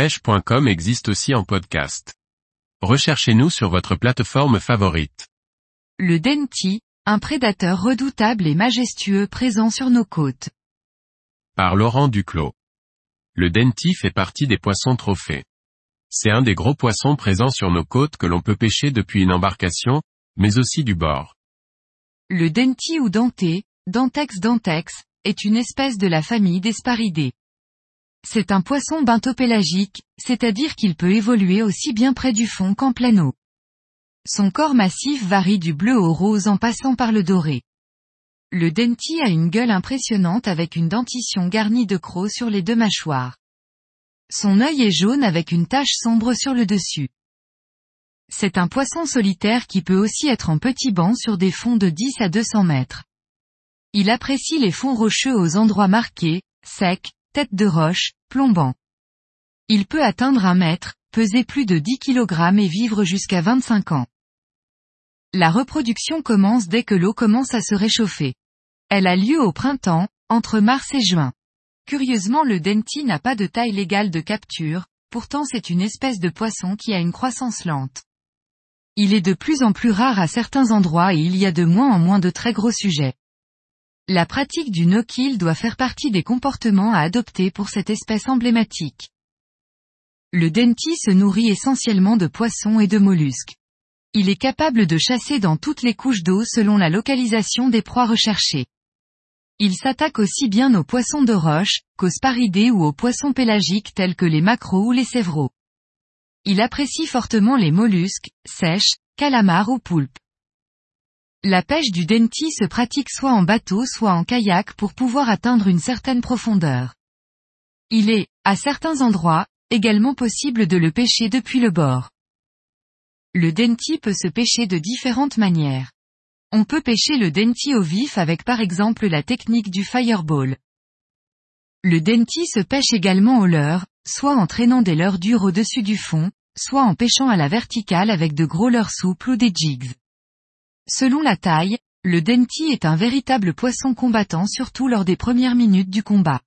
pêche.com existe aussi en podcast. Recherchez-nous sur votre plateforme favorite. Le Denti, un prédateur redoutable et majestueux présent sur nos côtes. Par Laurent Duclos. Le Denti fait partie des poissons trophées. C'est un des gros poissons présents sur nos côtes que l'on peut pêcher depuis une embarcation, mais aussi du bord. Le Denti ou denté, Dentex dentex, est une espèce de la famille des sparidés. C'est un poisson bentopélagique, c'est-à-dire qu'il peut évoluer aussi bien près du fond qu'en pleine eau. Son corps massif varie du bleu au rose en passant par le doré. Le denti a une gueule impressionnante avec une dentition garnie de crocs sur les deux mâchoires. Son œil est jaune avec une tache sombre sur le dessus. C'est un poisson solitaire qui peut aussi être en petit banc sur des fonds de 10 à 200 mètres. Il apprécie les fonds rocheux aux endroits marqués, secs, tête de roche, plombant. Il peut atteindre un mètre, peser plus de 10 kg et vivre jusqu'à 25 ans. La reproduction commence dès que l'eau commence à se réchauffer. Elle a lieu au printemps, entre mars et juin. Curieusement le denti n'a pas de taille légale de capture, pourtant c'est une espèce de poisson qui a une croissance lente. Il est de plus en plus rare à certains endroits et il y a de moins en moins de très gros sujets. La pratique du no-kill doit faire partie des comportements à adopter pour cette espèce emblématique. Le denti se nourrit essentiellement de poissons et de mollusques. Il est capable de chasser dans toutes les couches d'eau selon la localisation des proies recherchées. Il s'attaque aussi bien aux poissons de roche, qu'aux sparidés ou aux poissons pélagiques tels que les maquereaux ou les sévraux. Il apprécie fortement les mollusques, sèches, calamars ou poulpes. La pêche du denti se pratique soit en bateau soit en kayak pour pouvoir atteindre une certaine profondeur. Il est, à certains endroits, également possible de le pêcher depuis le bord. Le denti peut se pêcher de différentes manières. On peut pêcher le denti au vif avec par exemple la technique du fireball. Le denti se pêche également au leurre, soit en traînant des leurres dures au-dessus du fond, soit en pêchant à la verticale avec de gros leurres souples ou des jigs. Selon la taille, le denti est un véritable poisson combattant surtout lors des premières minutes du combat.